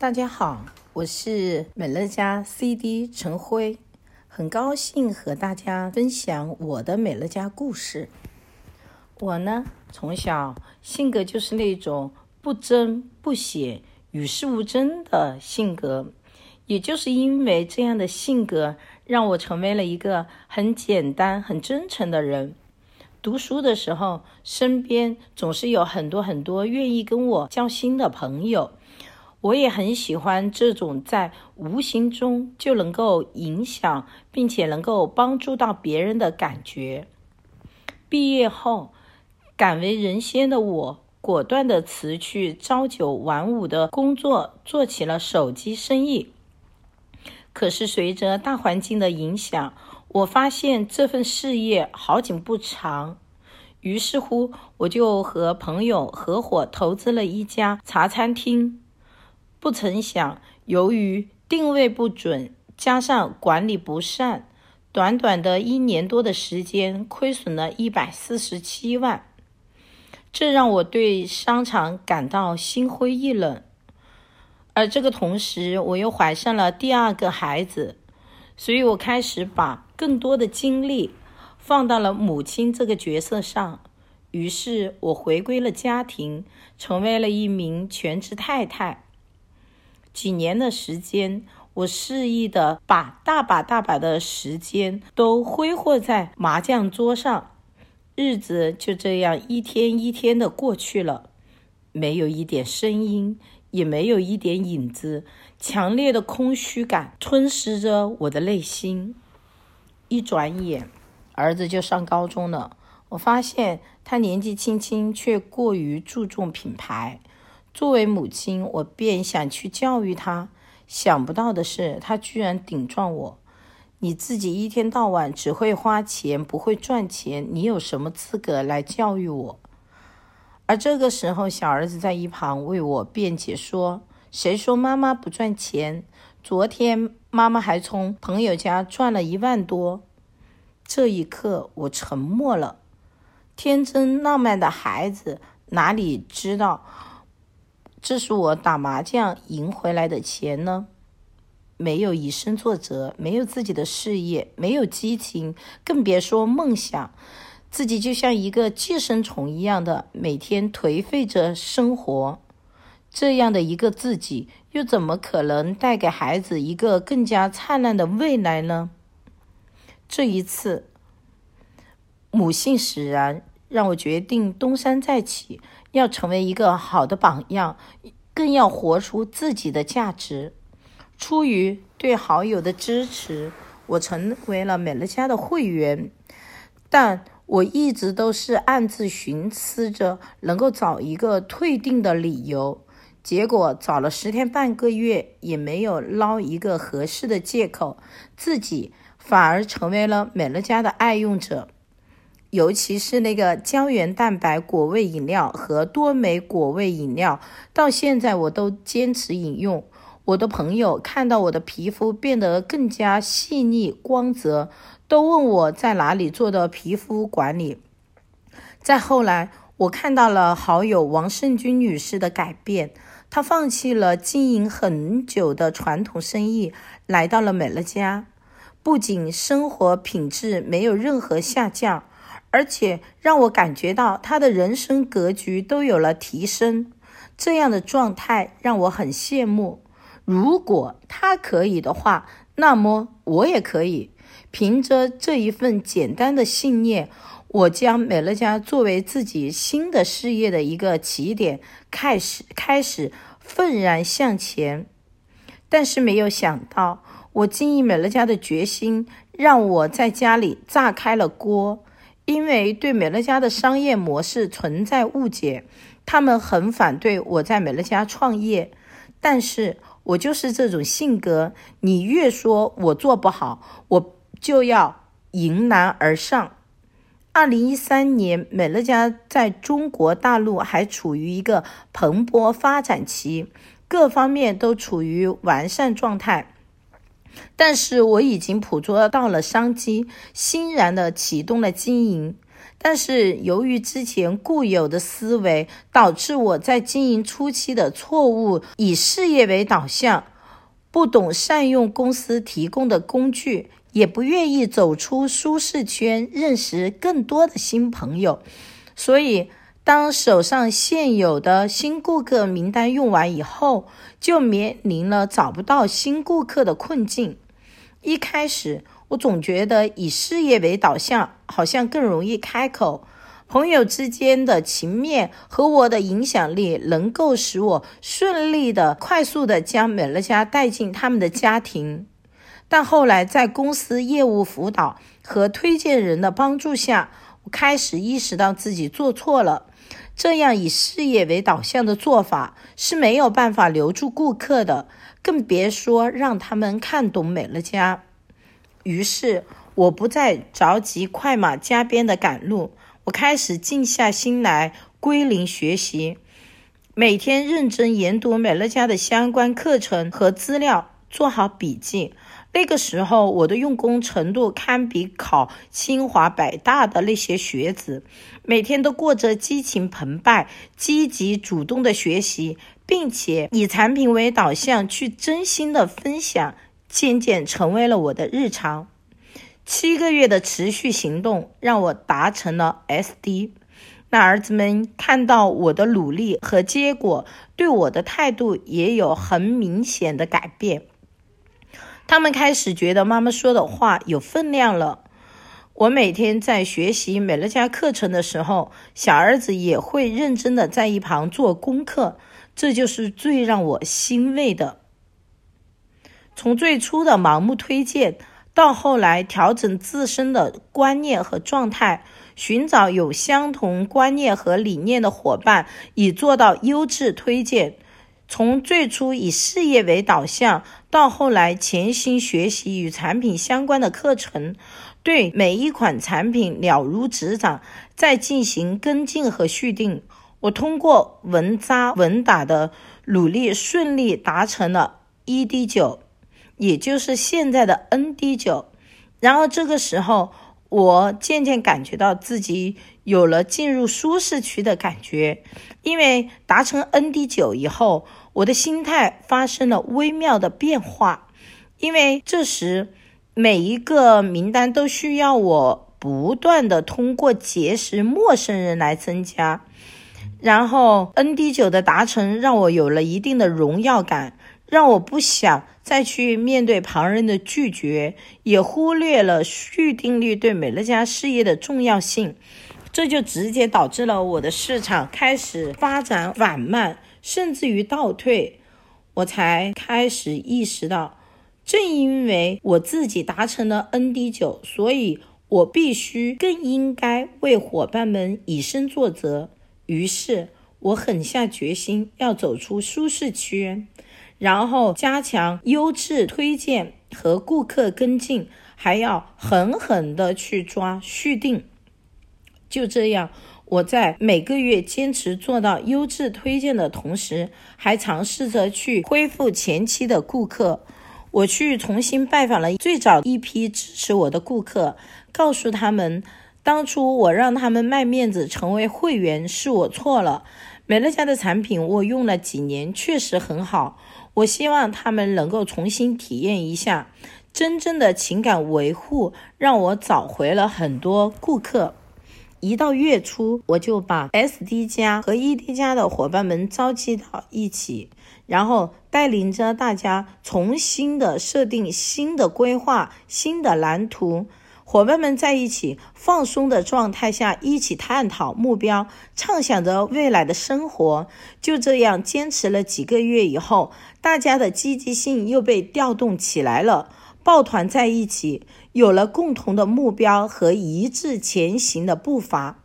大家好，我是美乐家 CD 陈辉，很高兴和大家分享我的美乐家故事。我呢，从小性格就是那种不争不显、与世无争的性格，也就是因为这样的性格，让我成为了一个很简单、很真诚的人。读书的时候，身边总是有很多很多愿意跟我交心的朋友。我也很喜欢这种在无形中就能够影响，并且能够帮助到别人的感觉。毕业后，敢为人先的我，果断地辞去朝九晚五的工作，做起了手机生意。可是随着大环境的影响，我发现这份事业好景不长，于是乎，我就和朋友合伙投资了一家茶餐厅。不曾想，由于定位不准，加上管理不善，短短的一年多的时间，亏损了一百四十七万。这让我对商场感到心灰意冷。而这个同时，我又怀上了第二个孩子，所以我开始把更多的精力放到了母亲这个角色上。于是，我回归了家庭，成为了一名全职太太。几年的时间，我肆意的把大把大把的时间都挥霍在麻将桌上，日子就这样一天一天的过去了，没有一点声音，也没有一点影子，强烈的空虚感吞噬着我的内心。一转眼，儿子就上高中了，我发现他年纪轻轻却过于注重品牌。作为母亲，我便想去教育他，想不到的是，他居然顶撞我：“你自己一天到晚只会花钱，不会赚钱，你有什么资格来教育我？”而这个时候，小儿子在一旁为我辩解说：“谁说妈妈不赚钱？昨天妈妈还从朋友家赚了一万多。”这一刻，我沉默了。天真浪漫的孩子哪里知道？这是我打麻将赢回来的钱呢，没有以身作则，没有自己的事业，没有激情，更别说梦想。自己就像一个寄生虫一样的每天颓废着生活，这样的一个自己，又怎么可能带给孩子一个更加灿烂的未来呢？这一次，母性使然，让我决定东山再起。要成为一个好的榜样，更要活出自己的价值。出于对好友的支持，我成为了美乐家的会员。但我一直都是暗自寻思着能够找一个退订的理由，结果找了十天半个月也没有捞一个合适的借口，自己反而成为了美乐家的爱用者。尤其是那个胶原蛋白果味饮料和多莓果味饮料，到现在我都坚持饮用。我的朋友看到我的皮肤变得更加细腻光泽，都问我在哪里做的皮肤管理。再后来，我看到了好友王胜军女士的改变，她放弃了经营很久的传统生意，来到了美乐家，不仅生活品质没有任何下降。而且让我感觉到他的人生格局都有了提升，这样的状态让我很羡慕。如果他可以的话，那么我也可以。凭着这一份简单的信念，我将美乐家作为自己新的事业的一个起点，开始开始愤然向前。但是没有想到，我经营美乐家的决心，让我在家里炸开了锅。因为对美乐家的商业模式存在误解，他们很反对我在美乐家创业。但是我就是这种性格，你越说我做不好，我就要迎难而上。二零一三年，美乐家在中国大陆还处于一个蓬勃发展期，各方面都处于完善状态。但是我已经捕捉到了商机，欣然地启动了经营。但是由于之前固有的思维，导致我在经营初期的错误，以事业为导向，不懂善用公司提供的工具，也不愿意走出舒适圈，认识更多的新朋友。所以，当手上现有的新顾客名单用完以后，就面临了找不到新顾客的困境。一开始，我总觉得以事业为导向，好像更容易开口。朋友之间的情面和我的影响力，能够使我顺利的、快速的将美乐家带进他们的家庭。但后来，在公司业务辅导和推荐人的帮助下，我开始意识到自己做错了。这样以事业为导向的做法是没有办法留住顾客的，更别说让他们看懂美乐家。于是，我不再着急快马加鞭的赶路，我开始静下心来归零学习，每天认真研读美乐家的相关课程和资料，做好笔记。那个时候，我的用功程度堪比考清华北大的那些学子，每天都过着激情澎湃、积极主动的学习，并且以产品为导向去真心的分享。渐渐成为了我的日常。七个月的持续行动让我达成了 SD。那儿子们看到我的努力和结果，对我的态度也有很明显的改变。他们开始觉得妈妈说的话有分量了。我每天在学习美乐家课程的时候，小儿子也会认真的在一旁做功课。这就是最让我欣慰的。从最初的盲目推荐，到后来调整自身的观念和状态，寻找有相同观念和理念的伙伴，以做到优质推荐。从最初以事业为导向，到后来潜心学习与产品相关的课程，对每一款产品了如指掌，再进行跟进和续订。我通过稳扎稳打的努力，顺利达成了 ED 九。也就是现在的 ND9，然后这个时候，我渐渐感觉到自己有了进入舒适区的感觉，因为达成 ND9 以后，我的心态发生了微妙的变化，因为这时每一个名单都需要我不断的通过结识陌生人来增加，然后 ND9 的达成让我有了一定的荣耀感。让我不想再去面对旁人的拒绝，也忽略了续订率对美乐家事业的重要性，这就直接导致了我的市场开始发展缓慢，甚至于倒退。我才开始意识到，正因为我自己达成了 ND9，所以我必须更应该为伙伴们以身作则。于是，我狠下决心要走出舒适区。然后加强优质推荐和顾客跟进，还要狠狠地去抓续订。就这样，我在每个月坚持做到优质推荐的同时，还尝试着去恢复前期的顾客。我去重新拜访了最早一批支持我的顾客，告诉他们，当初我让他们卖面子成为会员是我错了。美乐家的产品我用了几年，确实很好。我希望他们能够重新体验一下真正的情感维护，让我找回了很多顾客。一到月初，我就把 SD 加和 ED 加的伙伴们召集到一起，然后带领着大家重新的设定新的规划、新的蓝图。伙伴们在一起放松的状态下，一起探讨目标，畅想着未来的生活。就这样坚持了几个月以后，大家的积极性又被调动起来了，抱团在一起，有了共同的目标和一致前行的步伐。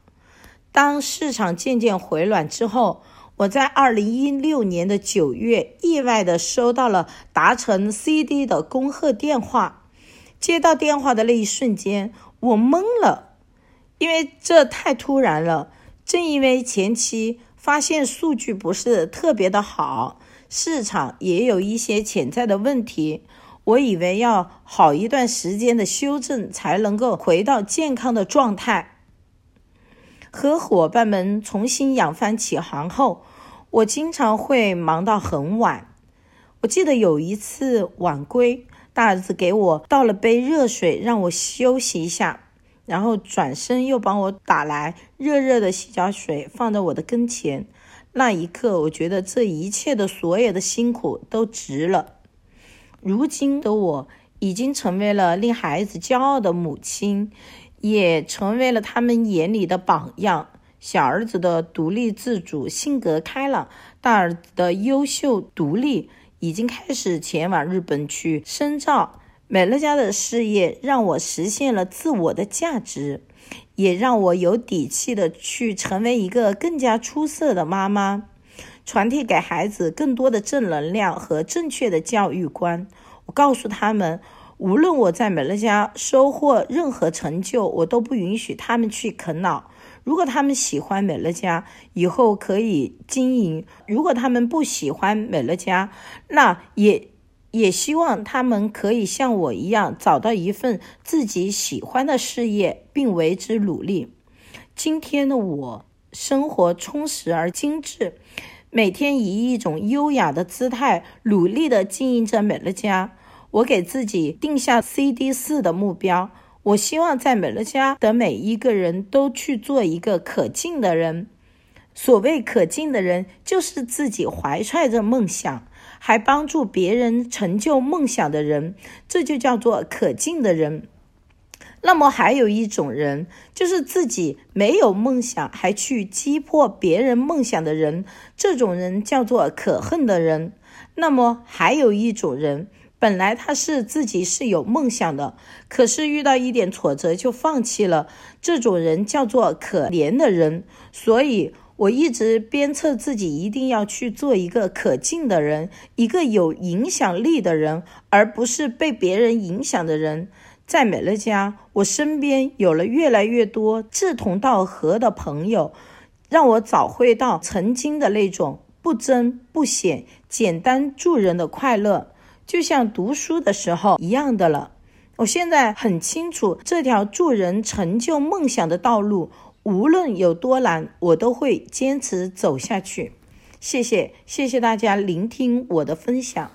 当市场渐渐回暖之后，我在二零一六年的九月，意外地收到了达成 CD 的恭贺电话。接到电话的那一瞬间，我懵了，因为这太突然了。正因为前期发现数据不是特别的好，市场也有一些潜在的问题，我以为要好一段时间的修正才能够回到健康的状态。和伙伴们重新扬帆起航后，我经常会忙到很晚。我记得有一次晚归，大儿子给我倒了杯热水，让我休息一下，然后转身又帮我打来热热的洗脚水，放在我的跟前。那一刻，我觉得这一切的所有的辛苦都值了。如今的我已经成为了令孩子骄傲的母亲。也成为了他们眼里的榜样。小儿子的独立自主、性格开朗，大儿子的优秀独立，已经开始前往日本去深造。美乐家的事业让我实现了自我的价值，也让我有底气的去成为一个更加出色的妈妈，传递给孩子更多的正能量和正确的教育观。我告诉他们。无论我在美乐家收获任何成就，我都不允许他们去啃老。如果他们喜欢美乐家，以后可以经营；如果他们不喜欢美乐家，那也也希望他们可以像我一样，找到一份自己喜欢的事业，并为之努力。今天的我，生活充实而精致，每天以一种优雅的姿态，努力地经营着美乐家。我给自己定下 CD 四的目标，我希望在美乐家的每一个人都去做一个可敬的人。所谓可敬的人，就是自己怀揣着梦想，还帮助别人成就梦想的人，这就叫做可敬的人。那么还有一种人，就是自己没有梦想，还去击破别人梦想的人，这种人叫做可恨的人。那么还有一种人。本来他是自己是有梦想的，可是遇到一点挫折就放弃了。这种人叫做可怜的人。所以我一直鞭策自己一定要去做一个可敬的人，一个有影响力的人，而不是被别人影响的人。在美乐家，我身边有了越来越多志同道合的朋友，让我找回到曾经的那种不争不显、简单助人的快乐。就像读书的时候一样的了。我现在很清楚，这条助人成就梦想的道路，无论有多难，我都会坚持走下去。谢谢，谢谢大家聆听我的分享。